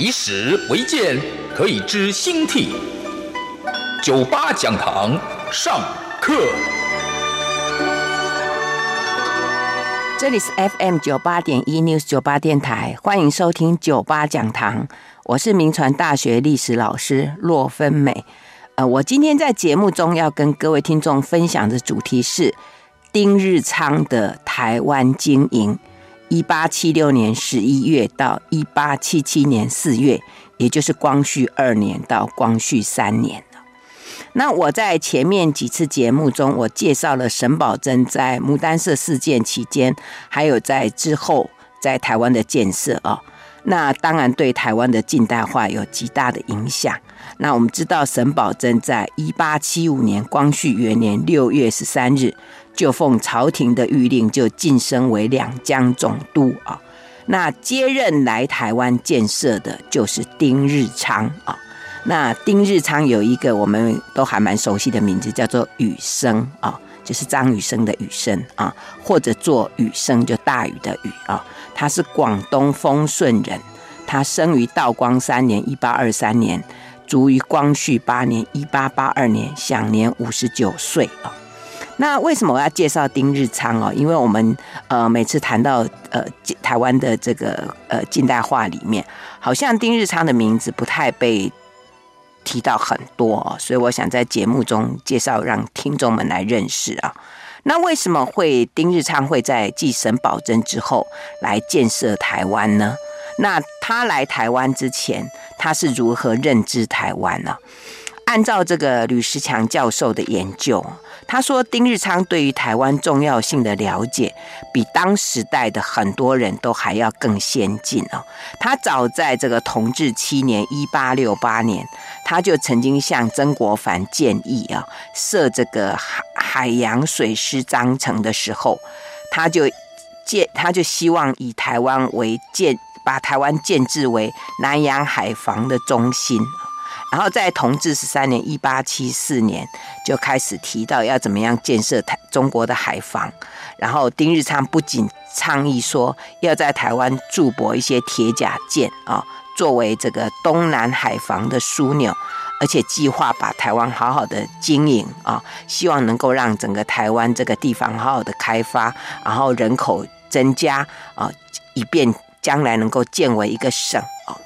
以史为鉴，可以知兴替。九八讲堂上课。这里是 FM 九八点一 News 九八电台，欢迎收听九八讲堂。我是铭传大学历史老师骆芬美。呃，我今天在节目中要跟各位听众分享的主题是丁日昌的台湾经营。一八七六年十一月到一八七七年四月，也就是光绪二年到光绪三年。那我在前面几次节目中，我介绍了沈葆桢在牡丹社事件期间，还有在之后在台湾的建设啊。那当然对台湾的近代化有极大的影响。那我们知道，沈葆桢在一八七五年光绪元年六月十三日。就奉朝廷的谕令，就晋升为两江总督啊。那接任来台湾建设的，就是丁日昌啊。那丁日昌有一个我们都还蛮熟悉的名字，叫做雨生啊，就是张雨生的雨生啊，或者做雨生，就大雨的雨啊。他是广东丰顺人，他生于道光三年（一八二三年），卒于光绪八年（一八八二年），享年五十九岁啊。那为什么我要介绍丁日昌哦？因为我们呃每次谈到呃台湾的这个呃近代化里面，好像丁日昌的名字不太被提到很多，所以我想在节目中介绍，让听众们来认识啊。那为什么会丁日昌会在继沈葆楨之后来建设台湾呢？那他来台湾之前，他是如何认知台湾呢？按照这个吕石强教授的研究，他说丁日昌对于台湾重要性的了解，比当时代的很多人都还要更先进哦。他早在这个同治七年（一八六八年），他就曾经向曾国藩建议啊，设这个海海洋水师章程的时候，他就建，他就希望以台湾为建，把台湾建置为南洋海防的中心。然后在同治十三年（一八七四年）就开始提到要怎么样建设台中国的海防。然后丁日昌不仅倡议说要在台湾驻泊一些铁甲舰啊，作为这个东南海防的枢纽，而且计划把台湾好好的经营啊，希望能够让整个台湾这个地方好好的开发，然后人口增加啊，以便将来能够建为一个省哦。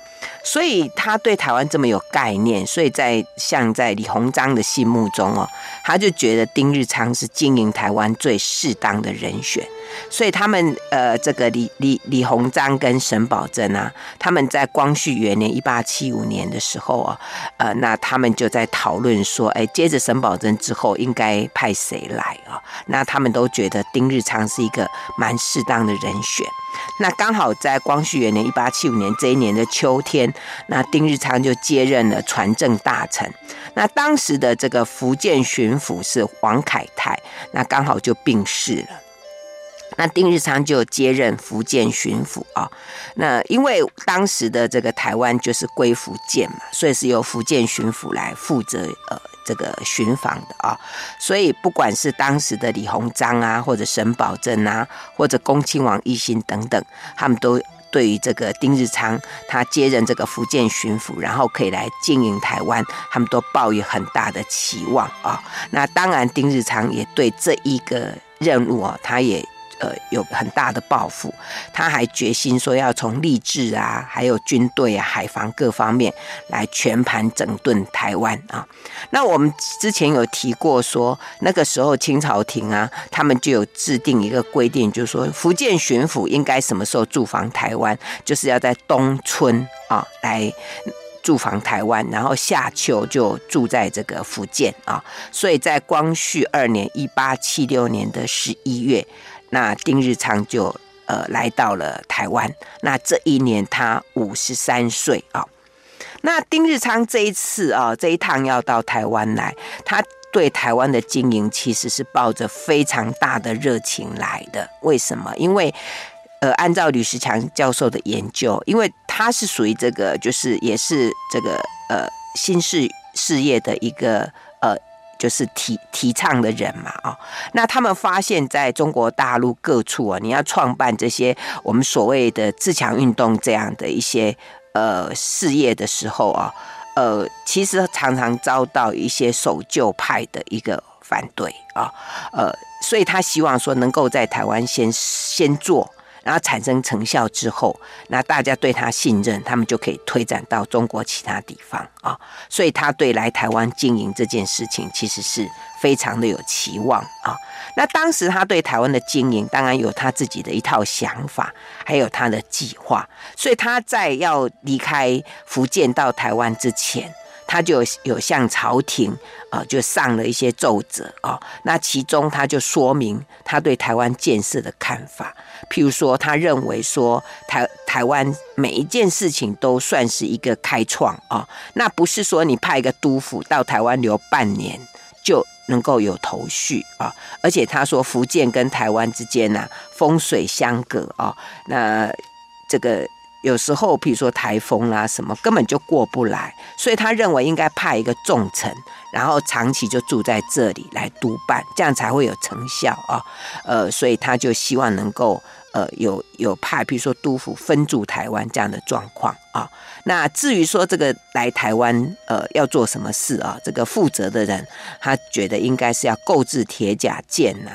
所以他对台湾这么有概念，所以在像在李鸿章的心目中哦，他就觉得丁日昌是经营台湾最适当的人选。所以他们呃，这个李李李鸿章跟沈葆桢啊，他们在光绪元年一八七五年的时候啊，呃，那他们就在讨论说，哎，接着沈葆桢之后应该派谁来啊？那他们都觉得丁日昌是一个蛮适当的人选。那刚好在光绪元年一八七五年这一年的秋天，那丁日昌就接任了船政大臣。那当时的这个福建巡抚是王凯泰，那刚好就病逝了。那丁日昌就接任福建巡抚啊。那因为当时的这个台湾就是归福建嘛，所以是由福建巡抚来负责呃这个巡防的啊。所以不管是当时的李鸿章啊，或者沈葆桢啊，或者恭亲王奕欣等等，他们都对于这个丁日昌他接任这个福建巡抚，然后可以来经营台湾，他们都抱有很大的期望啊。那当然，丁日昌也对这一个任务啊，他也。呃，有很大的抱负，他还决心说要从吏治啊，还有军队啊、海防各方面来全盘整顿台湾啊。那我们之前有提过说，那个时候清朝廷啊，他们就有制定一个规定，就是说福建巡抚应该什么时候驻防台湾，就是要在冬春啊来驻防台湾，然后夏秋就住在这个福建啊。所以在光绪二年（一八七六年）的十一月。那丁日昌就呃来到了台湾。那这一年他五十三岁啊。那丁日昌这一次啊，这一趟要到台湾来，他对台湾的经营其实是抱着非常大的热情来的。为什么？因为呃，按照吕石强教授的研究，因为他是属于这个，就是也是这个呃新式事业的一个，就是提提倡的人嘛啊、哦。那他们发现，在中国大陆各处啊，你要创办这些我们所谓的自强运动这样的一些。呃，事业的时候啊，呃，其实常常遭到一些守旧派的一个反对啊，呃，所以他希望说能够在台湾先先做。然后产生成效之后，那大家对他信任，他们就可以推展到中国其他地方啊。所以他对来台湾经营这件事情，其实是非常的有期望啊。那当时他对台湾的经营，当然有他自己的一套想法，还有他的计划。所以他在要离开福建到台湾之前，他就有向朝廷啊，就上了一些奏折啊。那其中他就说明他对台湾建设的看法，譬如说，他认为说台台湾每一件事情都算是一个开创啊。那不是说你派一个督府到台湾留半年就能够有头绪啊。而且他说，福建跟台湾之间呢，风水相隔啊，那这个。有时候，譬如说台风啦、啊、什么，根本就过不来，所以他认为应该派一个重臣，然后长期就住在这里来督办，这样才会有成效啊。呃，所以他就希望能够呃有有派，譬如说督府分驻台湾这样的状况啊。那至于说这个来台湾呃要做什么事啊，这个负责的人他觉得应该是要购置铁甲舰呐、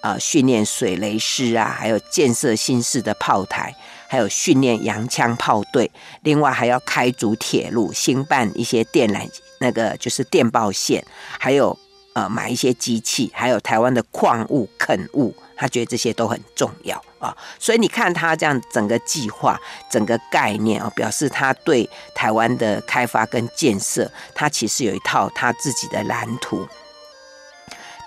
啊，呃训练水雷师啊，还有建设新式的炮台。还有训练洋枪炮队，另外还要开足铁路，兴办一些电缆，那个就是电报线，还有呃买一些机器，还有台湾的矿物垦物，他觉得这些都很重要啊。所以你看他这样整个计划、整个概念啊，表示他对台湾的开发跟建设，他其实有一套他自己的蓝图。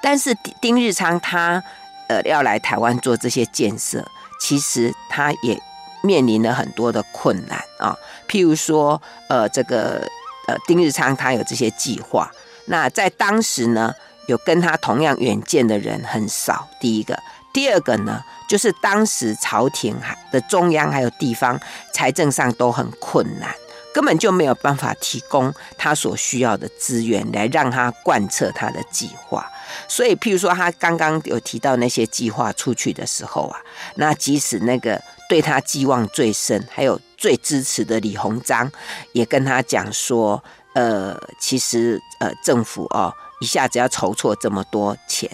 但是丁日昌他呃要来台湾做这些建设，其实他也。面临了很多的困难啊，譬如说，呃，这个呃，丁日昌他有这些计划，那在当时呢，有跟他同样远见的人很少。第一个，第二个呢，就是当时朝廷的中央还有地方财政上都很困难，根本就没有办法提供他所需要的资源来让他贯彻他的计划。所以，譬如说，他刚刚有提到那些计划出去的时候啊，那即使那个。对他寄望最深，还有最支持的李鸿章，也跟他讲说，呃，其实呃，政府哦，一下子要筹措这么多钱，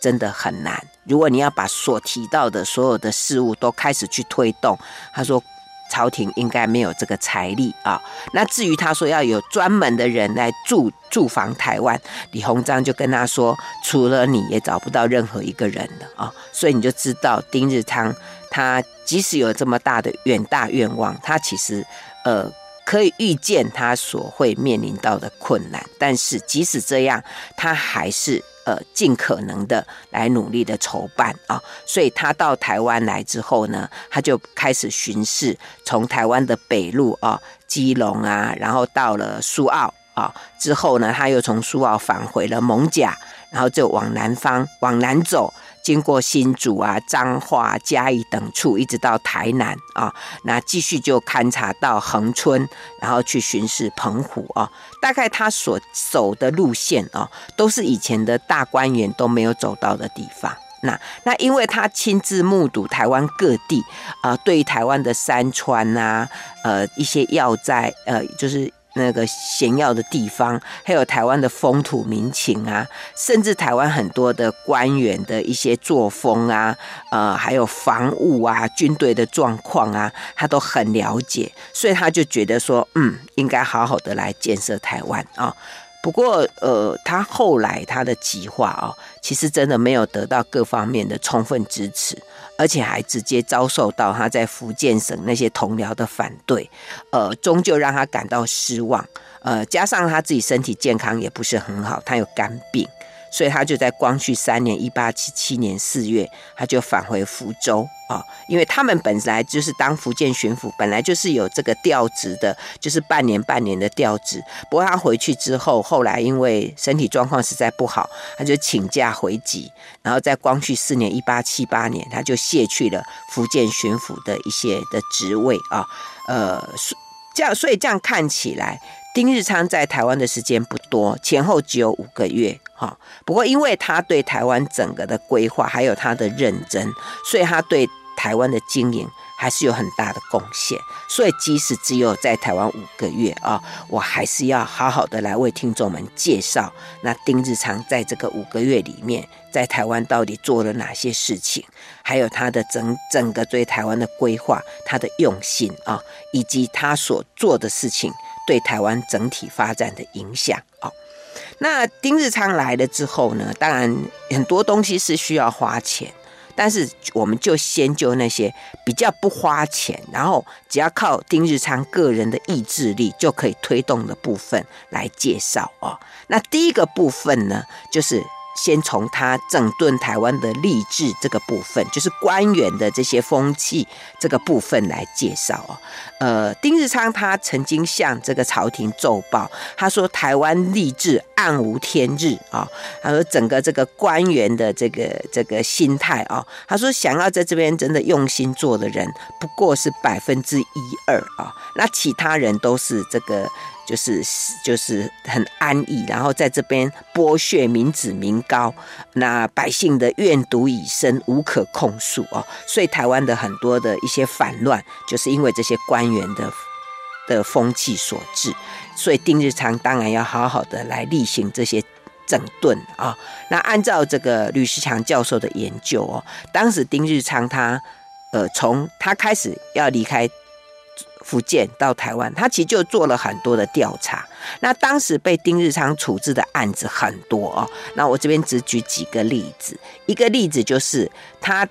真的很难。如果你要把所提到的所有的事物都开始去推动，他说。朝廷应该没有这个财力啊。那至于他说要有专门的人来驻驻防台湾，李鸿章就跟他说，除了你也找不到任何一个人了啊。所以你就知道丁日昌他即使有这么大的远大愿望，他其实呃可以预见他所会面临到的困难，但是即使这样，他还是。呃，尽可能的来努力的筹办啊，所以他到台湾来之后呢，他就开始巡视，从台湾的北路啊，基隆啊，然后到了苏澳啊，之后呢，他又从苏澳返回了艋舺，然后就往南方往南走。经过新竹啊、彰化、嘉义等处，一直到台南啊，那继续就勘察到恒春，然后去巡视澎湖啊。大概他所走的路线啊，都是以前的大官员都没有走到的地方。那那因为他亲自目睹台湾各地啊，对于台湾的山川啊，呃，一些要在呃，就是。那个险要的地方，还有台湾的风土民情啊，甚至台湾很多的官员的一些作风啊，呃，还有防务啊，军队的状况啊，他都很了解，所以他就觉得说，嗯，应该好好的来建设台湾啊。不过，呃，他后来他的计划啊，其实真的没有得到各方面的充分支持，而且还直接遭受到他在福建省那些同僚的反对，呃，终究让他感到失望。呃，加上他自己身体健康也不是很好，他有肝病，所以他就在光绪三年（一八七七年四月），他就返回福州啊，因为他们本来就是当福建巡抚，本来就是有这个调职的，就是半年半年的调职。不过他回去之后，后来因为身体状况实在不好，他就请假回籍，然后在光绪四年（一八七八年），他就卸去了福建巡抚的一些的职位啊，呃，这样，所以这样看起来。丁日昌在台湾的时间不多，前后只有五个月，哈。不过，因为他对台湾整个的规划还有他的认真，所以他对台湾的经营还是有很大的贡献。所以，即使只有在台湾五个月啊，我还是要好好的来为听众们介绍，那丁日昌在这个五个月里面，在台湾到底做了哪些事情，还有他的整整个对台湾的规划，他的用心啊，以及他所做的事情。对台湾整体发展的影响哦，那丁日昌来了之后呢，当然很多东西是需要花钱，但是我们就先就那些比较不花钱，然后只要靠丁日昌个人的意志力就可以推动的部分来介绍哦。那第一个部分呢，就是。先从他整顿台湾的吏治这个部分，就是官员的这些风气这个部分来介绍哦。呃，丁日昌他曾经向这个朝廷奏报，他说台湾吏治暗无天日啊。他说整个这个官员的这个这个心态啊，他说想要在这边真的用心做的人不过是百分之一二啊，那其他人都是这个。就是就是很安逸，然后在这边剥削民脂民膏，那百姓的怨毒已深，无可控诉哦。所以台湾的很多的一些反乱，就是因为这些官员的的风气所致。所以丁日昌当然要好好的来例行这些整顿啊。那按照这个吕世强教授的研究哦，当时丁日昌他呃从他开始要离开。福建到台湾，他其实就做了很多的调查。那当时被丁日昌处置的案子很多哦。那我这边只举几个例子。一个例子就是他，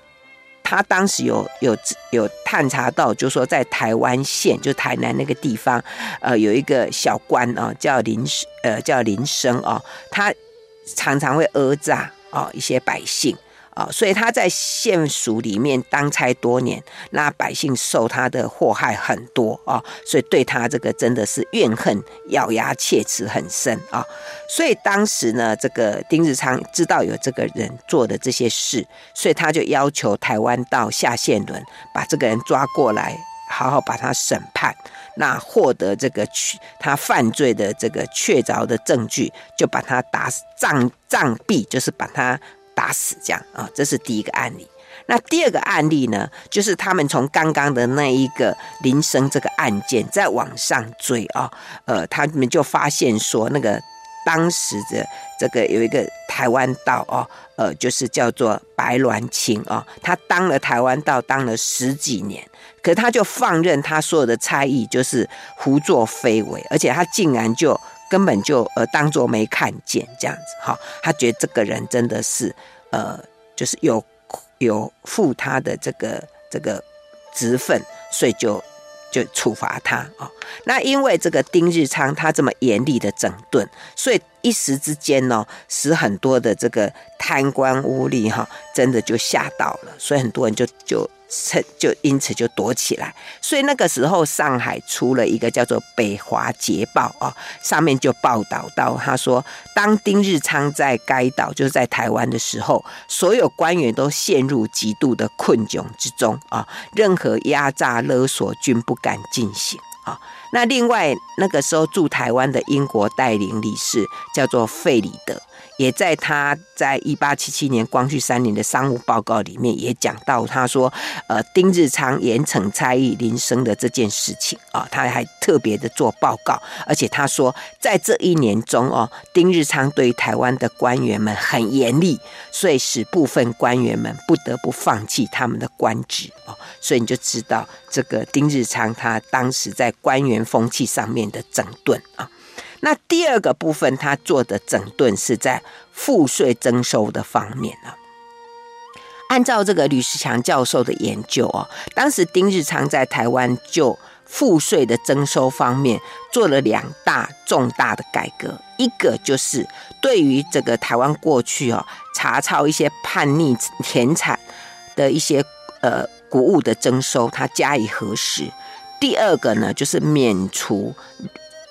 他当时有有有探查到，就说在台湾县，就台南那个地方，呃，有一个小官哦，叫林呃叫林生哦，他常常会讹诈哦一些百姓。啊，所以他在县署里面当差多年，那百姓受他的祸害很多啊，所以对他这个真的是怨恨、咬牙切齿很深啊。所以当时呢，这个丁日昌知道有这个人做的这些事，所以他就要求台湾道夏宪伦把这个人抓过来，好好把他审判，那获得这个确他犯罪的这个确凿的证据，就把他打死，杖杖毙，就是把他。打死这样啊，这是第一个案例。那第二个案例呢，就是他们从刚刚的那一个林生这个案件再往上追啊，呃，他们就发现说，那个当时的这个有一个台湾道哦，呃，就是叫做白鸾清啊，他当了台湾道当了十几年，可他就放任他所有的差役就是胡作非为，而且他竟然就。根本就呃当做没看见这样子哈，他觉得这个人真的是呃就是有有负他的这个这个职分，所以就就处罚他啊。那因为这个丁日昌他这么严厉的整顿，所以一时之间呢，使很多的这个贪官污吏哈，真的就吓到了，所以很多人就就。趁就因此就躲起来，所以那个时候上海出了一个叫做《北华捷报》啊，上面就报道到，他说当丁日昌在该岛，就是在台湾的时候，所有官员都陷入极度的困窘之中啊，任何压榨勒索均不敢进行啊。那另外那个时候驻台湾的英国代理领事叫做费里德。也在他在一八七七年光绪三年的商务报告里面也讲到，他说，呃，丁日昌严惩差役林生的这件事情啊，他还特别的做报告，而且他说，在这一年中哦，丁日昌对台湾的官员们很严厉，所以使部分官员们不得不放弃他们的官职哦，所以你就知道这个丁日昌他当时在官员风气上面的整顿啊。那第二个部分，他做的整顿是在赋税征收的方面呢。按照这个吕世强教授的研究哦，当时丁日昌在台湾就赋税的征收方面做了两大重大的改革，一个就是对于这个台湾过去哦查抄一些叛逆田产的一些呃谷物的征收，他加以核实；第二个呢，就是免除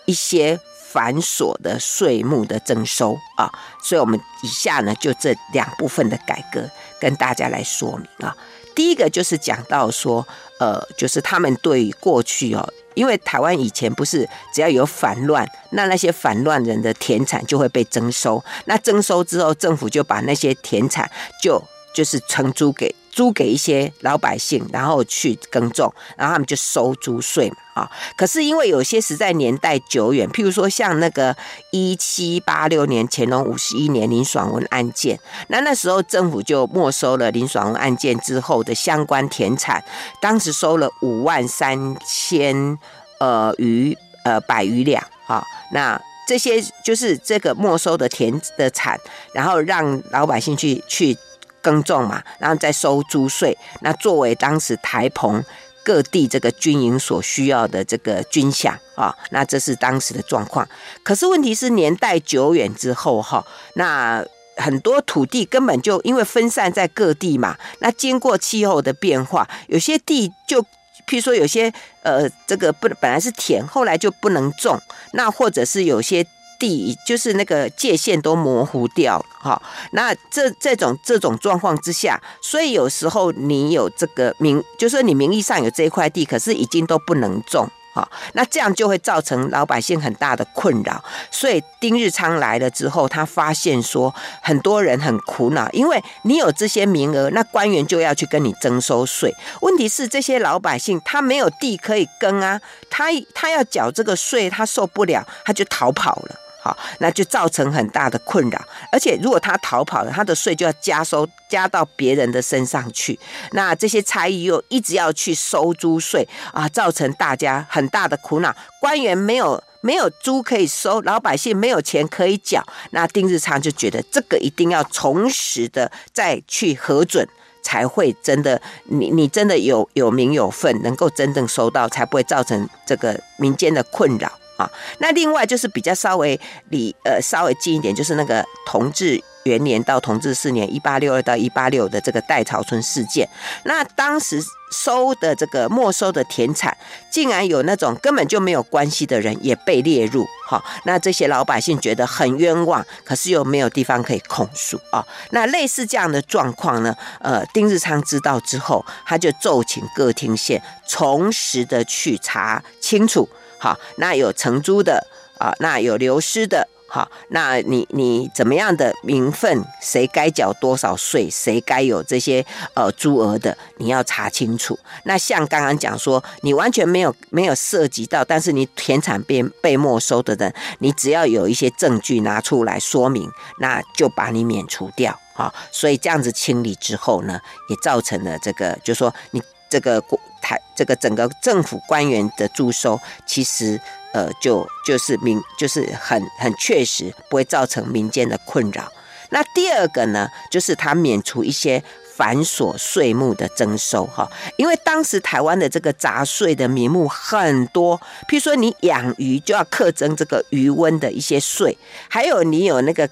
一些。繁琐的税目的征收啊，所以我们以下呢就这两部分的改革跟大家来说明啊。第一个就是讲到说，呃，就是他们对于过去哦，因为台湾以前不是只要有反乱，那那些反乱人的田产就会被征收，那征收之后，政府就把那些田产就就是承租给。租给一些老百姓，然后去耕种，然后他们就收租税嘛啊。可是因为有些实在年代久远，譬如说像那个一七八六年乾隆五十一年林爽文案件，那那时候政府就没收了林爽文案件之后的相关田产，当时收了五万三千呃余呃百余两啊。那这些就是这个没收的田的产，然后让老百姓去去。耕种嘛，然后再收租税，那作为当时台澎各地这个军营所需要的这个军饷啊，那这是当时的状况。可是问题是年代久远之后哈，那很多土地根本就因为分散在各地嘛，那经过气候的变化，有些地就譬如说有些呃这个不本来是田，后来就不能种，那或者是有些。地就是那个界限都模糊掉了哈，那这这种这种状况之下，所以有时候你有这个名，就是你名义上有这一块地，可是已经都不能种哈，那这样就会造成老百姓很大的困扰。所以丁日昌来了之后，他发现说很多人很苦恼，因为你有这些名额，那官员就要去跟你征收税。问题是这些老百姓他没有地可以耕啊，他他要缴这个税，他受不了，他就逃跑了。好，那就造成很大的困扰，而且如果他逃跑了，他的税就要加收加到别人的身上去，那这些差役又一直要去收租税啊，造成大家很大的苦恼。官员没有没有租可以收，老百姓没有钱可以缴，那丁日昌就觉得这个一定要从实的再去核准，才会真的你你真的有有名有份，能够真正收到，才不会造成这个民间的困扰。啊，那另外就是比较稍微离呃稍微近一点，就是那个同治元年到同治四年（一八六二到一八六）的这个代朝村事件。那当时收的这个没收的田产，竟然有那种根本就没有关系的人也被列入。哈，那这些老百姓觉得很冤枉，可是又没有地方可以控诉啊。那类似这样的状况呢，呃，丁日昌知道之后，他就奏请各厅县从实的去查清楚。好，那有承租的啊，那有流失的，好，那你你怎么样的名分，谁该缴多少税，谁该有这些呃租额的，你要查清楚。那像刚刚讲说，你完全没有没有涉及到，但是你田产被被没收的人，你只要有一些证据拿出来说明，那就把你免除掉啊。所以这样子清理之后呢，也造成了这个，就说你。这个国台这个整个政府官员的租收，其实呃就就是民就是很很确实不会造成民间的困扰。那第二个呢，就是他免除一些繁琐税目的征收哈，因为当时台湾的这个杂税的名目很多，譬如说你养鱼就要课征这个鱼塭的一些税，还有你有那个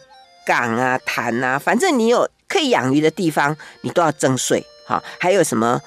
港啊潭啊，反正你有可以养鱼的地方，你都要征税哈，还有什么？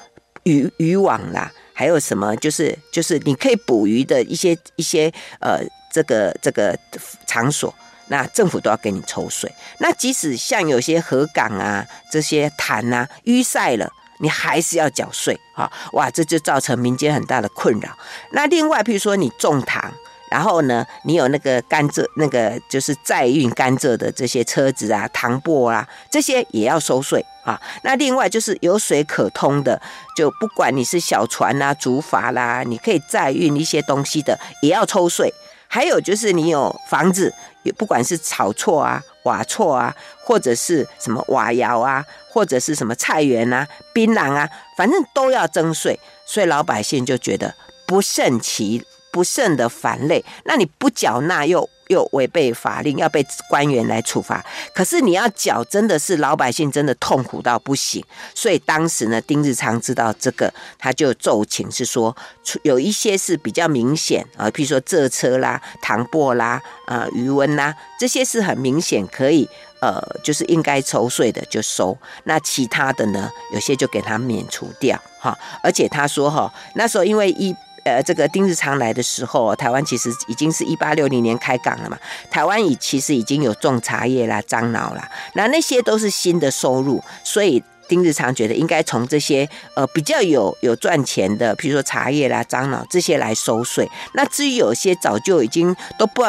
渔渔网啦，还有什么？就是就是你可以捕鱼的一些一些呃，这个这个场所，那政府都要给你抽税。那即使像有些河港啊、这些潭啊淤塞了，你还是要缴税哈！哇，这就造成民间很大的困扰。那另外，譬如说你种糖。然后呢，你有那个甘蔗，那个就是载运甘蔗的这些车子啊、糖壆啊，这些也要收税啊。那另外就是有水可通的，就不管你是小船啦、竹筏啦，你可以载运一些东西的，也要抽税。还有就是你有房子，也不管是草厝啊、瓦厝啊，或者是什么瓦窑啊，或者是什么菜园啊、槟榔啊，反正都要征税。所以老百姓就觉得不胜其。不胜的烦累，那你不缴纳又又违背法令，要被官员来处罚。可是你要缴，真的是老百姓真的痛苦到不行。所以当时呢，丁日昌知道这个，他就奏请是说，有一些是比较明显啊，譬如说蔗车啦、糖粕啦、啊鱼塭啦，这些是很明显可以呃，就是应该抽税的就收。那其他的呢，有些就给他免除掉哈。而且他说哈，那时候因为一。呃，这个丁日昌来的时候，台湾其实已经是一八六零年开港了嘛。台湾已其实已经有种茶叶啦、樟脑啦，那那些都是新的收入，所以丁日昌觉得应该从这些呃比较有有赚钱的，比如说茶叶啦、樟脑这些来收税。那至于有些早就已经都不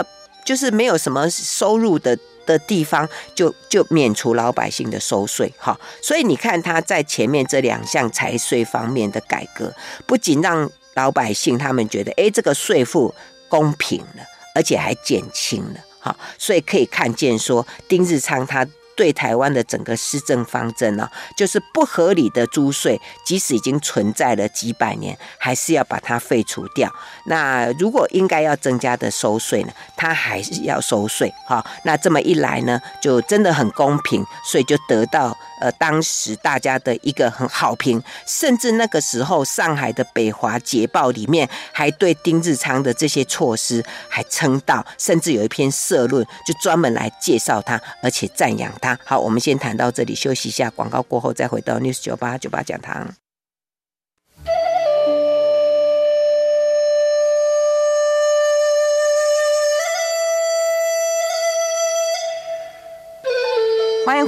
就是没有什么收入的的地方，就就免除老百姓的收税哈。所以你看他在前面这两项财税方面的改革，不仅让老百姓他们觉得，哎，这个税负公平了，而且还减轻了，哈，所以可以看见说，丁日昌他。对台湾的整个施政方针呢，就是不合理的租税，即使已经存在了几百年，还是要把它废除掉。那如果应该要增加的收税呢，他还是要收税。哈，那这么一来呢，就真的很公平，所以就得到呃当时大家的一个很好评。甚至那个时候，上海的《北华捷报》里面还对丁日昌的这些措施还称道，甚至有一篇社论就专门来介绍他，而且赞扬他。好，我们先谈到这里，休息一下，广告过后再回到 News 九八九八讲堂。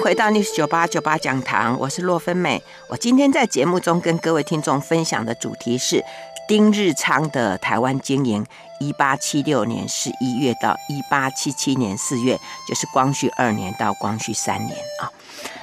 回到 News 九八九八讲堂，我是洛芬美。我今天在节目中跟各位听众分享的主题是丁日昌的台湾经营。一八七六年十一月到一八七七年四月，就是光绪二年到光绪三年啊。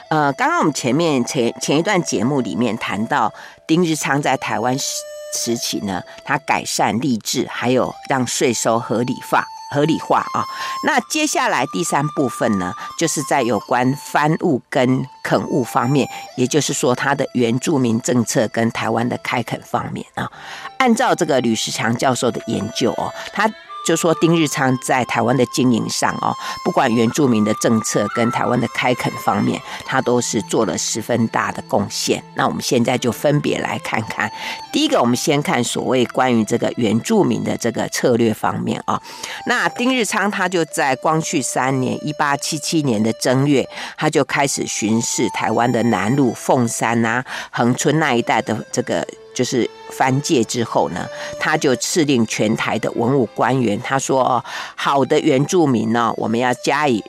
呃，刚刚我们前面前前一段节目里面谈到丁日昌在台湾时时期呢，他改善吏治，还有让税收合理化。合理化啊，那接下来第三部分呢，就是在有关蕃务跟垦物方面，也就是说它的原住民政策跟台湾的开垦方面啊，按照这个吕石强教授的研究哦，他。就说丁日昌在台湾的经营上哦，不管原住民的政策跟台湾的开垦方面，他都是做了十分大的贡献。那我们现在就分别来看看。第一个，我们先看所谓关于这个原住民的这个策略方面啊。那丁日昌他就在光绪三年（一八七七年的正月），他就开始巡视台湾的南路凤山啊、恒春那一带的这个。就是翻界之后呢，他就敕令全台的文武官员，他说：“，好的原住民呢，我们要加以。”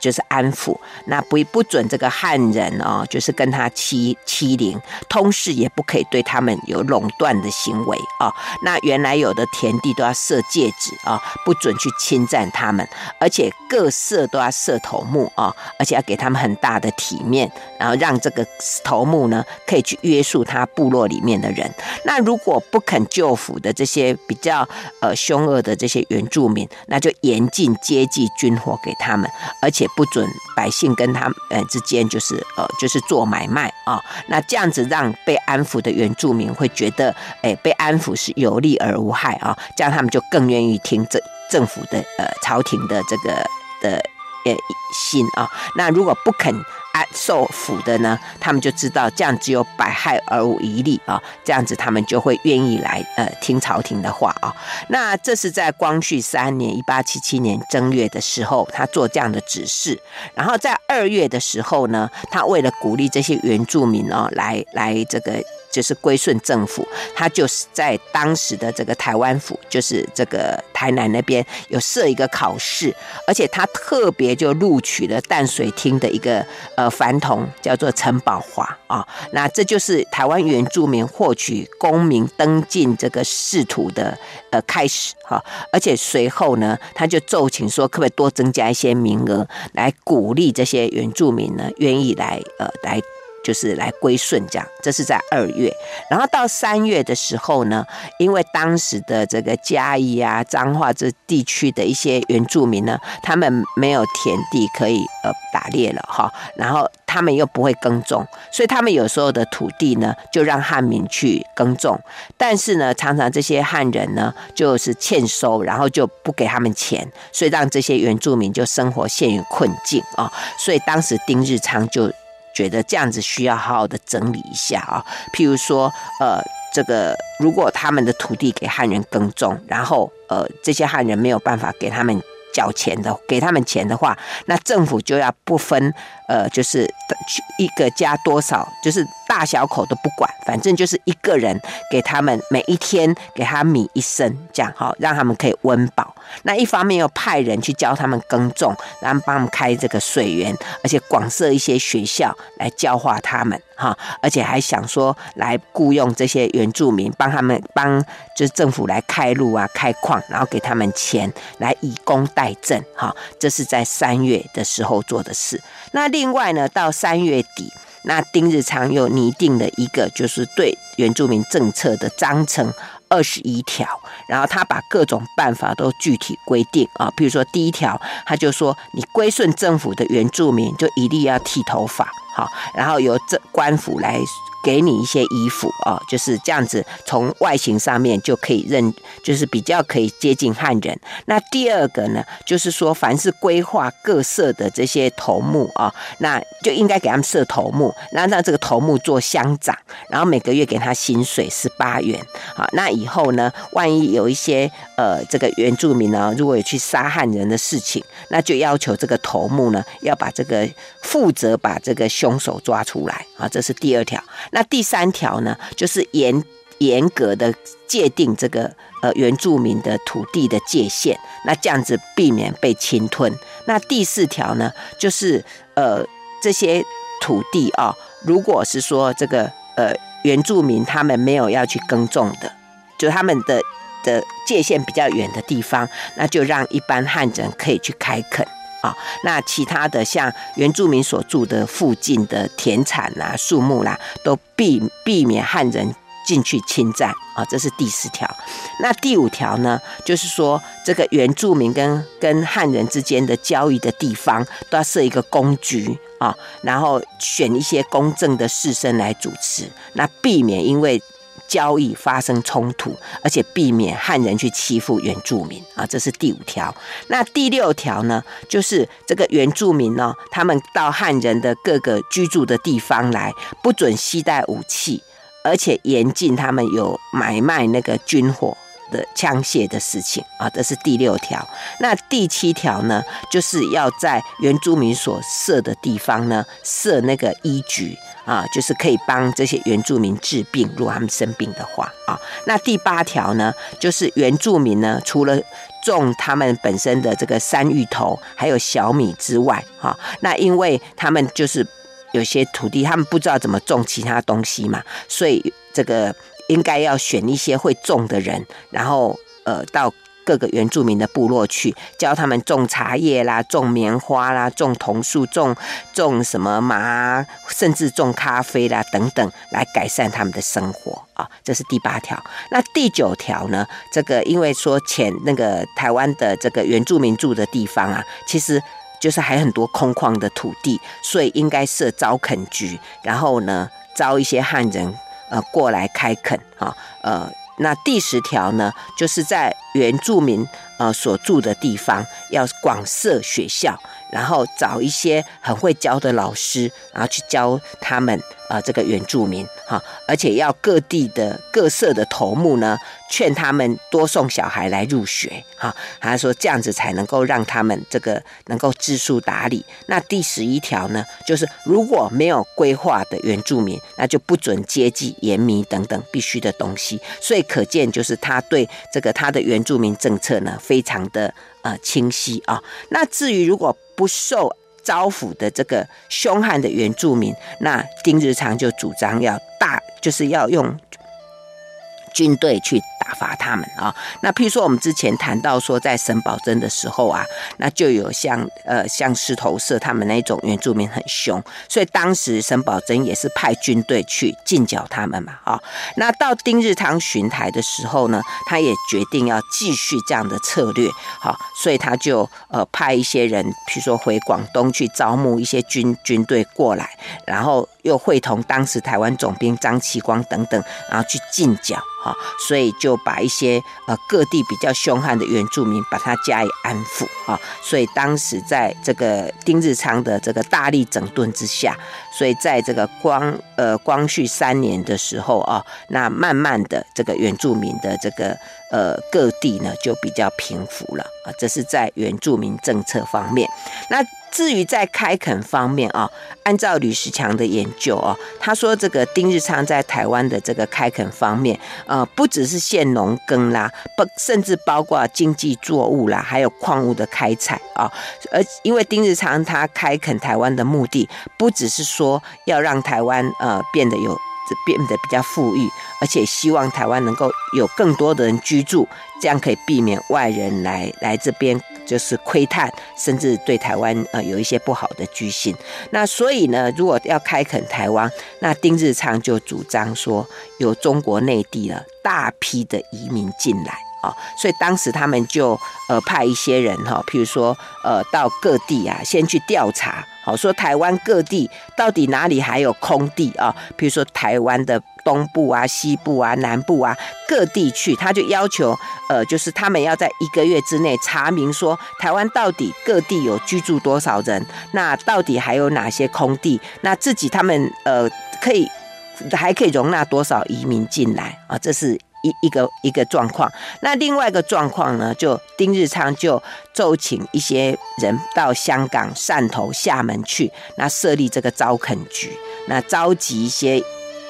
就是安抚，那不不准这个汉人哦，就是跟他欺欺凌，通事也不可以对他们有垄断的行为哦。那原来有的田地都要设界址啊，不准去侵占他们，而且各社都要设头目啊，而且要给他们很大的体面，然后让这个头目呢可以去约束他部落里面的人。那如果不肯就服的这些比较呃凶恶的这些原住民，那就严禁接济军火给他们，而且。不准百姓跟他呃之间就是呃就是做买卖啊，那这样子让被安抚的原住民会觉得哎被安抚是有利而无害啊，这样他们就更愿意听政政府的呃朝廷的这个的呃心啊。那如果不肯。受抚的呢，他们就知道这样只有百害而无一利啊，这样子他们就会愿意来呃听朝廷的话啊。那这是在光绪三年（一八七七年）正月的时候，他做这样的指示。然后在二月的时候呢，他为了鼓励这些原住民哦，来来这个。就是归顺政府，他就是在当时的这个台湾府，就是这个台南那边有设一个考试，而且他特别就录取了淡水厅的一个呃番童，叫做陈宝华啊。那这就是台湾原住民获取公民登进这个仕途的呃开始哈。而且随后呢，他就奏请说，可不可以多增加一些名额，来鼓励这些原住民呢，愿意来呃来。就是来归顺这样。这是在二月，然后到三月的时候呢，因为当时的这个嘉义啊、彰化这地区的一些原住民呢，他们没有田地可以呃打猎了哈，然后他们又不会耕种，所以他们有时候的土地呢就让汉民去耕种，但是呢，常常这些汉人呢就是欠收，然后就不给他们钱，所以让这些原住民就生活陷于困境啊。所以当时丁日昌就觉得这样子需要好好的整理一下啊。譬如说，呃，这个如果他们的土地给汉人耕种，然后呃这些汉人没有办法给他们缴钱的，给他们钱的话，那政府就要不分。呃，就是一个家多少，就是大小口都不管，反正就是一个人给他们每一天给他米一升，这样哈，让他们可以温饱。那一方面又派人去教他们耕种，然后帮他们开这个水源，而且广设一些学校来教化他们哈，而且还想说来雇佣这些原住民，帮他们帮就是政府来开路啊、开矿，然后给他们钱来以工代赈哈。这是在三月的时候做的事。那另外呢，到三月底，那丁日昌又拟定了一个就是对原住民政策的章程二十一条，然后他把各种办法都具体规定啊，比如说第一条，他就说你归顺政府的原住民就一定要剃头发，好，然后由政官府来。给你一些衣服啊，就是这样子，从外形上面就可以认，就是比较可以接近汉人。那第二个呢，就是说，凡是规划各社的这些头目啊，那就应该给他们设头目，然后让这个头目做乡长，然后每个月给他薪水十八元。好，那以后呢，万一有一些呃这个原住民呢，如果有去杀汉人的事情，那就要求这个头目呢，要把这个负责把这个凶手抓出来啊，这是第二条。那第三条呢，就是严严格的界定这个呃原住民的土地的界限，那这样子避免被侵吞。那第四条呢，就是呃这些土地啊，如果是说这个呃原住民他们没有要去耕种的，就他们的的界限比较远的地方，那就让一般汉人可以去开垦。啊，那其他的像原住民所住的附近的田产啦、树木啦，都避避免汉人进去侵占啊，这是第四条。那第五条呢，就是说这个原住民跟跟汉人之间的交易的地方都要设一个公局啊，然后选一些公正的士绅来主持，那避免因为。交易发生冲突，而且避免汉人去欺负原住民啊，这是第五条。那第六条呢，就是这个原住民呢，他们到汉人的各个居住的地方来，不准携带武器，而且严禁他们有买卖那个军火的枪械的事情啊，这是第六条。那第七条呢，就是要在原住民所设的地方呢，设那个医局。啊，就是可以帮这些原住民治病，如果他们生病的话啊。那第八条呢，就是原住民呢，除了种他们本身的这个山芋头，还有小米之外，哈，那因为他们就是有些土地，他们不知道怎么种其他东西嘛，所以这个应该要选一些会种的人，然后呃到。各个原住民的部落去教他们种茶叶啦、种棉花啦、种桐树、种种什么麻，甚至种咖啡啦等等，来改善他们的生活啊。这是第八条。那第九条呢？这个因为说前那个台湾的这个原住民住的地方啊，其实就是还很多空旷的土地，所以应该设招垦局，然后呢招一些汉人呃过来开垦啊呃。那第十条呢，就是在原住民呃所住的地方要广设学校，然后找一些很会教的老师，然后去教他们。啊、呃，这个原住民哈，而且要各地的各色的头目呢，劝他们多送小孩来入学哈。他说这样子才能够让他们这个能够知书达理。那第十一条呢，就是如果没有规划的原住民，那就不准接济盐米等等必须的东西。所以可见，就是他对这个他的原住民政策呢，非常的呃清晰啊。那至于如果不受招抚的这个凶悍的原住民，那丁日昌就主张要大，就是要用军队去打发他们啊，那譬如说我们之前谈到说，在沈葆楨的时候啊，那就有像呃像狮头社他们那种原住民很凶，所以当时沈葆楨也是派军队去进剿他们嘛啊。那到丁日昌巡台的时候呢，他也决定要继续这样的策略，好，所以他就呃派一些人，譬如说回广东去招募一些军军队过来，然后又会同当时台湾总兵张其光等等，然后去进剿。哈，所以就把一些呃各地比较凶悍的原住民把他加以安抚啊，所以当时在这个丁日昌的这个大力整顿之下，所以在这个光呃光绪三年的时候啊，那慢慢的这个原住民的这个呃各地呢就比较平服了啊，这是在原住民政策方面，那。至于在开垦方面啊，按照吕石强的研究哦，他说这个丁日昌在台湾的这个开垦方面，呃，不只是限农耕啦，不，甚至包括经济作物啦，还有矿物的开采啊。而因为丁日昌他开垦台湾的目的，不只是说要让台湾呃变得有变得比较富裕，而且希望台湾能够有更多的人居住，这样可以避免外人来来这边。就是窥探，甚至对台湾呃有一些不好的居心。那所以呢，如果要开垦台湾，那丁日昌就主张说，有中国内地了大批的移民进来啊，所以当时他们就呃派一些人哈，譬如说呃到各地啊，先去调查，好说台湾各地到底哪里还有空地啊，譬如说台湾的。东部啊、西部啊、南部啊各地去，他就要求，呃，就是他们要在一个月之内查明说，台湾到底各地有居住多少人，那到底还有哪些空地，那自己他们呃可以还可以容纳多少移民进来啊？这是一一个一个状况。那另外一个状况呢，就丁日昌就奏请一些人到香港、汕头、厦门去，那设立这个招垦局，那召集一些。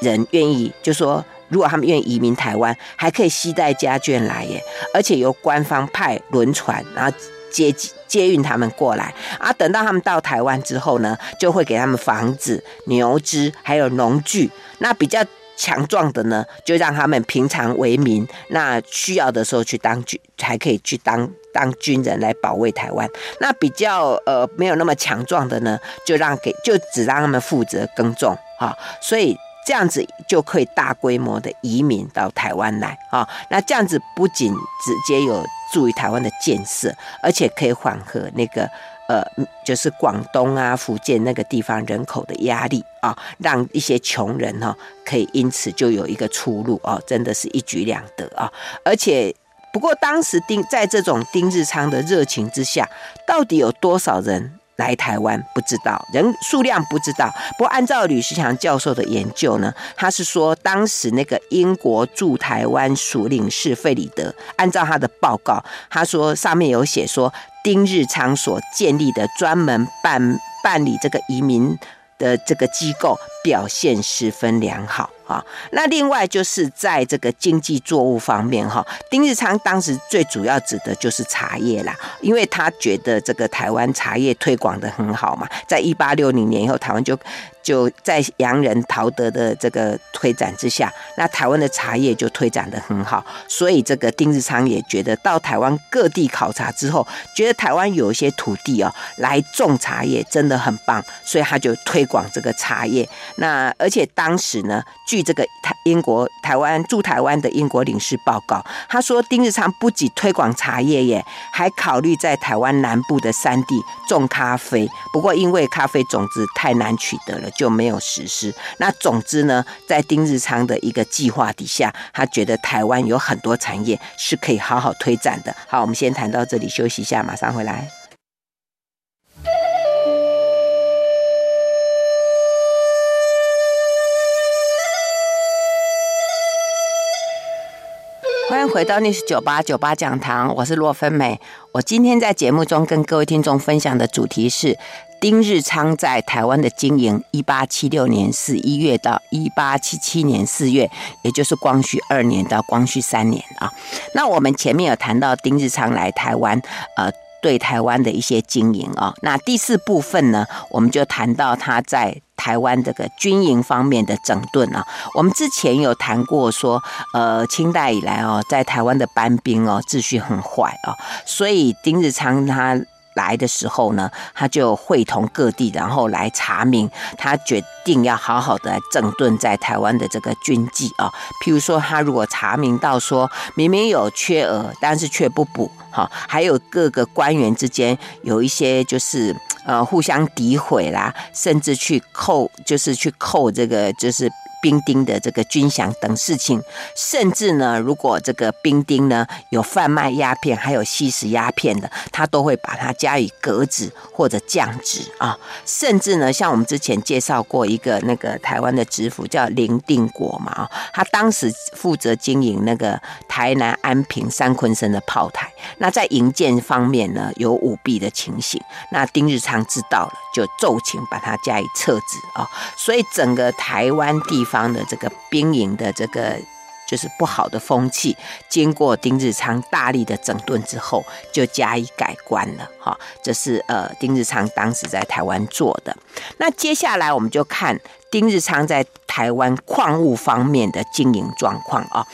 人愿意就说，如果他们愿意移民台湾，还可以携带家眷来耶，而且由官方派轮船，然后接接运他们过来啊。等到他们到台湾之后呢，就会给他们房子、牛只，还有农具。那比较强壮的呢，就让他们平常为民，那需要的时候去当军，还可以去当当军人来保卫台湾。那比较呃没有那么强壮的呢，就让给就只让他们负责耕种啊，所以。这样子就可以大规模的移民到台湾来啊，那这样子不仅直接有助于台湾的建设，而且可以缓和那个呃，就是广东啊、福建那个地方人口的压力啊，让一些穷人哈可以因此就有一个出路啊，真的是一举两得啊！而且不过当时丁在这种丁日昌的热情之下，到底有多少人？来台湾不知道人数量不知道，不过按照吕世强教授的研究呢，他是说当时那个英国驻台湾署领事费里德，按照他的报告，他说上面有写说丁日昌所建立的专门办办理这个移民的这个机构表现十分良好。啊，那另外就是在这个经济作物方面，哈，丁日昌当时最主要指的就是茶叶啦，因为他觉得这个台湾茶叶推广得很好嘛，在一八六零年以后，台湾就就在洋人陶德的这个推展之下，那台湾的茶叶就推展得很好，所以这个丁日昌也觉得到台湾各地考察之后，觉得台湾有一些土地哦，来种茶叶真的很棒，所以他就推广这个茶叶。那而且当时呢，据据这个台英国台湾驻台湾的英国领事报告，他说丁日昌不仅推广茶叶耶，还考虑在台湾南部的山地种咖啡。不过因为咖啡种子太难取得了，就没有实施。那总之呢，在丁日昌的一个计划底下，他觉得台湾有很多产业是可以好好推展的。好，我们先谈到这里，休息一下，马上回来。欢迎回到 News 九八九八讲堂，我是洛芬美。我今天在节目中跟各位听众分享的主题是丁日昌在台湾的经营，一八七六年十一月到一八七七年四月，也就是光绪二年到光绪三年啊。那我们前面有谈到丁日昌来台湾，呃。对台湾的一些经营啊。那第四部分呢，我们就谈到他在台湾这个军营方面的整顿啊。我们之前有谈过说，呃，清代以来哦，在台湾的班兵哦，秩序很坏哦，所以丁日昌他。来的时候呢，他就会同各地，然后来查明。他决定要好好的来整顿在台湾的这个军纪啊。譬如说，他如果查明到说，明明有缺额，但是却不补，哈，还有各个官员之间有一些就是呃互相诋毁啦，甚至去扣，就是去扣这个就是。兵丁的这个军饷等事情，甚至呢，如果这个兵丁呢有贩卖鸦片，还有吸食鸦片的，他都会把他加以革职或者降职啊。甚至呢，像我们之前介绍过一个那个台湾的知府叫林定国嘛，他当时负责经营那个台南安平三鲲鯓的炮台，那在营建方面呢有舞弊的情形，那丁日昌知道了，就奏请把它加以撤职啊。所以整个台湾地方的这个兵营的这个就是不好的风气，经过丁日昌大力的整顿之后，就加以改观了。哈，这是呃丁日昌当时在台湾做的。那接下来我们就看丁日昌在台湾矿物方面的经营状况啊。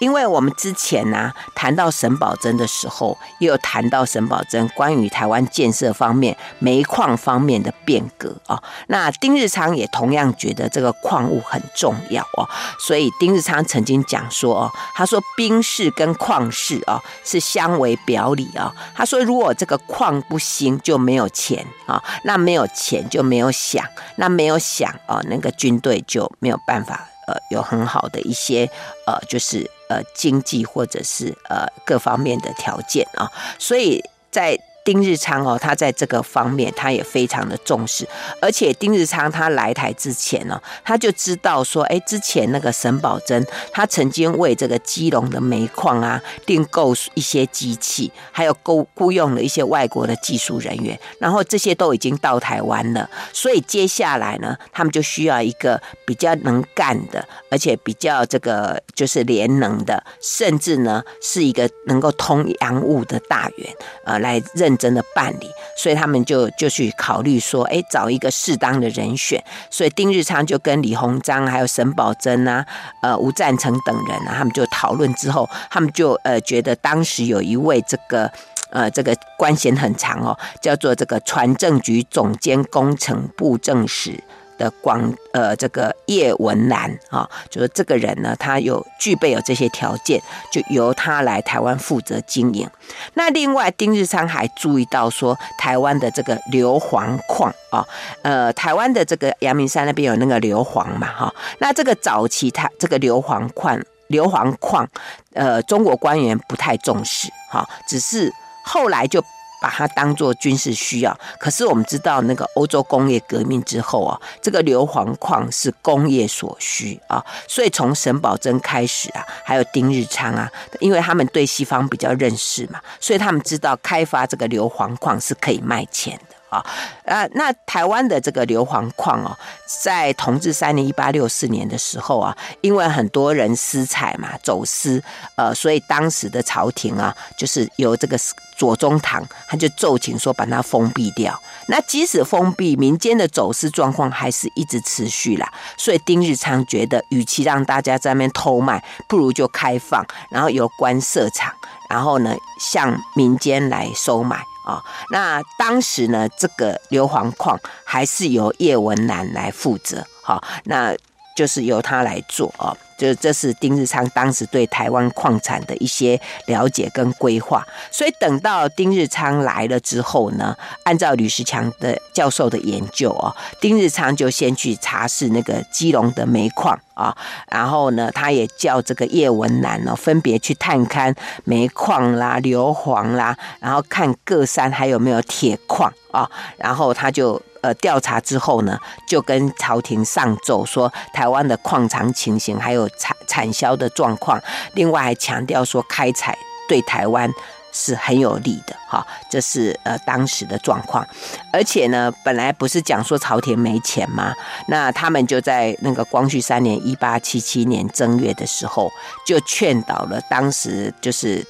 因为我们之前呢、啊、谈到沈葆桢的时候，也有谈到沈葆桢关于台湾建设方面、煤矿方面的变革啊。那丁日昌也同样觉得这个矿物很重要哦，所以丁日昌曾经讲说哦，他说兵士跟矿士哦是相为表里啊。他说如果这个矿不兴就没有钱啊，那没有钱就没有饗，那没有饗啊，那个军队就没有办法呃有很好的一些呃就是。呃，经济或者是呃各方面的条件啊，所以在。丁日昌哦，他在这个方面他也非常的重视，而且丁日昌他来台之前呢，他就知道说，哎，之前那个沈葆桢他曾经为这个基隆的煤矿啊订购一些机器，还有雇雇佣了一些外国的技术人员，然后这些都已经到台湾了，所以接下来呢，他们就需要一个比较能干的，而且比较这个就是联能的，甚至呢是一个能够通洋务的大员，呃，来认。真的办理，所以他们就就去考虑说，哎，找一个适当的人选。所以丁日昌就跟李鸿章、还有沈葆桢啊、呃吴赞成等人啊，他们就讨论之后，他们就呃觉得当时有一位这个呃这个官衔很长哦，叫做这个船政局总监工程部政使。的广呃，这个叶文澜啊，就是这个人呢，他有具备有这些条件，就由他来台湾负责经营。那另外，丁日昌还注意到说，台湾的这个硫磺矿啊，呃，台湾的这个阳明山那边有那个硫磺嘛，哈，那这个早期他这个硫磺矿，硫磺矿，呃，中国官员不太重视，哈，只是后来就。把它当做军事需要，可是我们知道那个欧洲工业革命之后啊，这个硫磺矿是工业所需啊，所以从沈葆桢开始啊，还有丁日昌啊，因为他们对西方比较认识嘛，所以他们知道开发这个硫磺矿是可以卖钱的。啊，呃，那台湾的这个硫磺矿哦，在同治三年（一八六四年）的时候啊，因为很多人私采嘛，走私，呃，所以当时的朝廷啊，就是由这个左宗棠，他就奏请说把它封闭掉。那即使封闭，民间的走私状况还是一直持续啦。所以丁日昌觉得，与其让大家在那边偷卖，不如就开放，然后由官设厂，然后呢，向民间来收买。啊、那当时呢，这个硫磺矿还是由叶文澜来负责，好、那就是由他来做。哦就这是丁日昌当时对台湾矿产的一些了解跟规划，所以等到丁日昌来了之后呢，按照吕石强的教授的研究哦，丁日昌就先去查视那个基隆的煤矿啊，然后呢，他也叫这个叶文澜呢，分别去探勘煤矿啦、硫磺啦，然后看各山还有没有铁矿啊，然后他就。呃，调查之后呢，就跟朝廷上奏说台湾的矿场情形，还有产产销的状况。另外还强调说，开采对台湾是很有利的，哈，这是呃当时的状况。而且呢，本来不是讲说朝廷没钱吗？那他们就在那个光绪三年（一八七七年）正月的时候，就劝导了当时就是。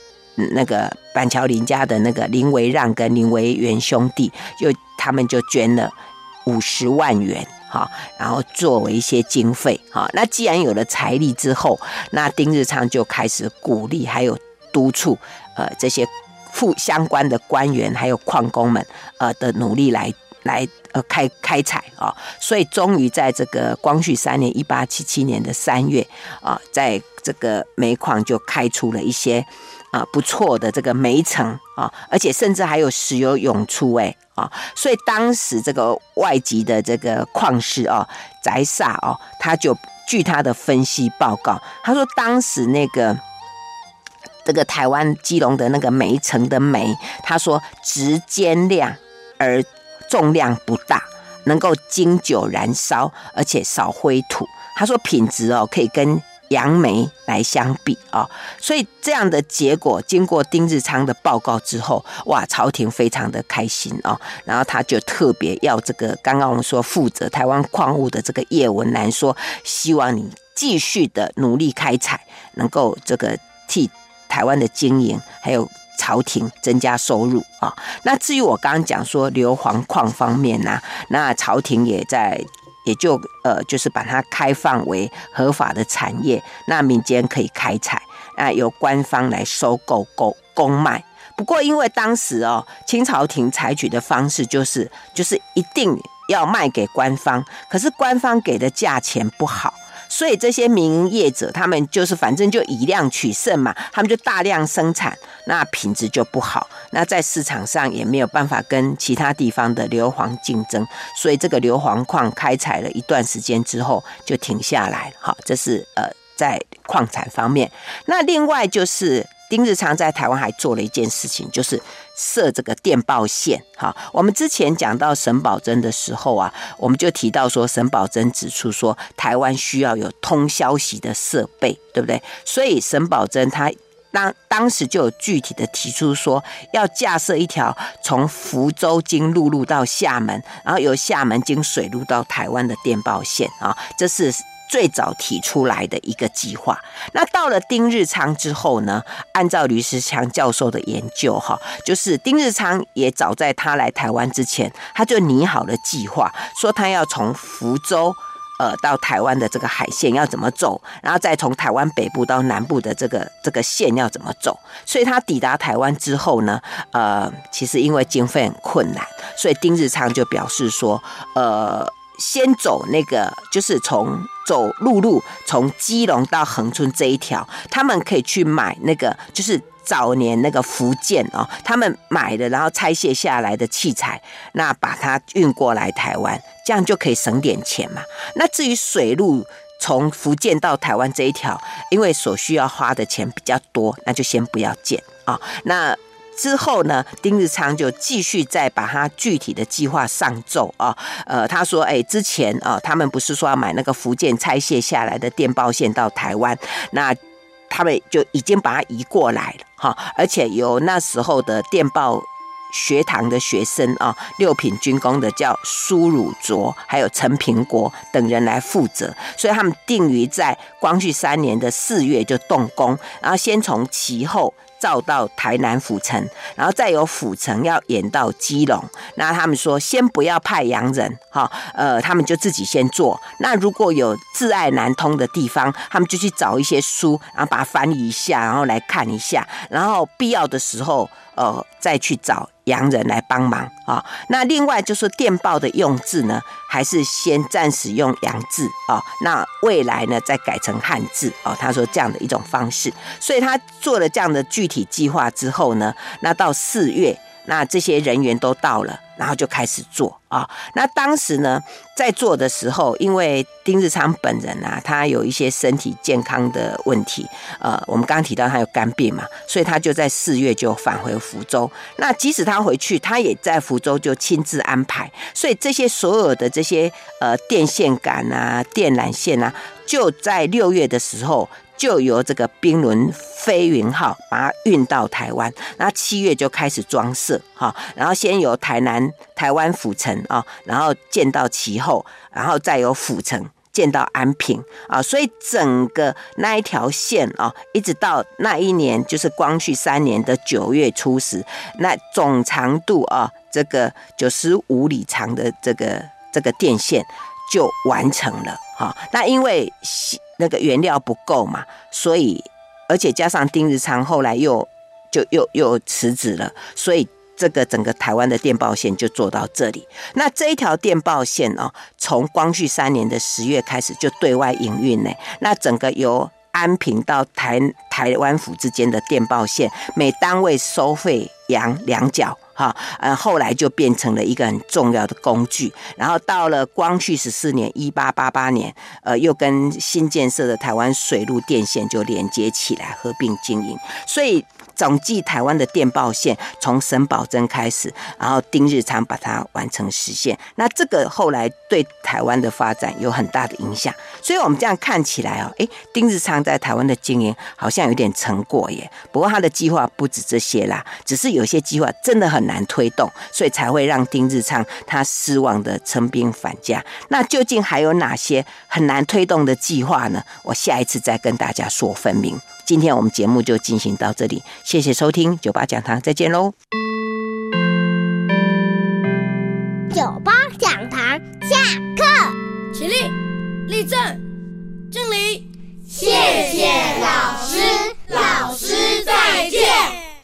那个板桥林家的那个林维让跟林维元兄弟，就他们就捐了五十万元，哈，然后作为一些经费，哈。那既然有了财力之后，那丁日昌就开始鼓励还有督促，呃，这些负相关的官员还有矿工们，呃的努力来来呃开开采啊，所以终于在这个光绪三年一八七七年的三月啊，在这个煤矿就开出了一些。啊，不错的这个煤层啊，而且甚至还有石油涌出哎啊，所以当时这个外籍的这个矿师哦，翟萨哦，他就据他的分析报告，他说当时那个这个台湾基隆的那个煤层的煤，他说直间量而重量不大，能够经久燃烧，而且少灰土。他说品质哦可以跟。杨梅来相比啊，所以这样的结果经过丁日昌的报告之后，哇，朝廷非常的开心啊，然后他就特别要这个刚刚我们说负责台湾矿物的这个叶文澜说，希望你继续的努力开采，能够这个替台湾的经营还有朝廷增加收入啊。那至于我刚刚讲说硫磺矿方面呢，那朝廷也在。也就呃，就是把它开放为合法的产业，那民间可以开采，那由官方来收购、购公卖。不过，因为当时哦，清朝廷采取的方式就是，就是一定要卖给官方，可是官方给的价钱不好。所以这些民营业者，他们就是反正就以量取胜嘛，他们就大量生产，那品质就不好，那在市场上也没有办法跟其他地方的硫磺竞争，所以这个硫磺矿开采了一段时间之后就停下来。好，这是呃在矿产方面，那另外就是。丁日昌在台湾还做了一件事情，就是设这个电报线。哈，我们之前讲到沈葆桢的时候啊，我们就提到说，沈葆桢指出说，台湾需要有通消息的设备，对不对？所以沈葆桢他当当时就有具体的提出说，要架设一条从福州经陆路到厦门，然后由厦门经水路到台湾的电报线啊，这是。最早提出来的一个计划，那到了丁日昌之后呢？按照吕石强教授的研究，哈，就是丁日昌也早在他来台湾之前，他就拟好了计划，说他要从福州，呃，到台湾的这个海线要怎么走，然后再从台湾北部到南部的这个这个线要怎么走。所以他抵达台湾之后呢，呃，其实因为经费很困难，所以丁日昌就表示说，呃。先走那个，就是从走陆路，从基隆到恒春这一条，他们可以去买那个，就是早年那个福建哦，他们买的，然后拆卸下来的器材，那把它运过来台湾，这样就可以省点钱嘛。那至于水路从福建到台湾这一条，因为所需要花的钱比较多，那就先不要建啊。那。之后呢，丁日昌就继续再把他具体的计划上奏啊，呃，他说，哎，之前啊，他们不是说要买那个福建拆卸下来的电报线到台湾，那他们就已经把它移过来了哈，而且由那时候的电报学堂的学生啊，六品军功的叫苏汝卓，还有陈平国等人来负责，所以他们定于在光绪三年的四月就动工，然后先从其后。造到台南府城，然后再由府城要演到基隆。那他们说，先不要派洋人，哈，呃，他们就自己先做。那如果有挚爱难通的地方，他们就去找一些书，然后把它翻译一下，然后来看一下，然后必要的时候，呃，再去找。洋人来帮忙啊，那另外就是电报的用字呢，还是先暂时用洋字啊，那未来呢再改成汉字哦。他说这样的一种方式，所以他做了这样的具体计划之后呢，那到四月，那这些人员都到了。然后就开始做啊，那当时呢，在做的时候，因为丁日昌本人啊，他有一些身体健康的问题，呃，我们刚刚提到他有肝病嘛，所以他就在四月就返回福州。那即使他回去，他也在福州就亲自安排，所以这些所有的这些呃电线杆啊、电缆线啊，就在六月的时候。就由这个冰轮飞云号把它运到台湾，那七月就开始装设哈，然后先由台南台湾府城啊，然后建到其后，然后再由府城建到安平啊，所以整个那一条线啊，一直到那一年就是光绪三年的九月初十，那总长度啊，这个九十五里长的这个这个电线就完成了哈。那因为那个原料不够嘛，所以而且加上丁日昌后来又就又又辞职了，所以。这个整个台湾的电报线就做到这里。那这一条电报线哦，从光绪三年的十月开始就对外营运呢。那整个由安平到台台湾府之间的电报线，每单位收费洋两角哈。呃，后来就变成了一个很重要的工具。然后到了光绪十四年（一八八八年），呃，又跟新建设的台湾水路电线就连接起来，合并经营。所以。总计台湾的电报线从沈葆桢开始，然后丁日昌把它完成实现。那这个后来对台湾的发展有很大的影响。所以我们这样看起来哦，诶，丁日昌在台湾的经营好像有点成果耶。不过他的计划不止这些啦，只是有些计划真的很难推动，所以才会让丁日昌他失望的称兵返家。那究竟还有哪些很难推动的计划呢？我下一次再跟大家说分明。今天我们节目就进行到这里，谢谢收听，酒吧讲堂再见喽。酒吧讲堂下课，起立，立正，敬礼，谢谢老师，老师再见。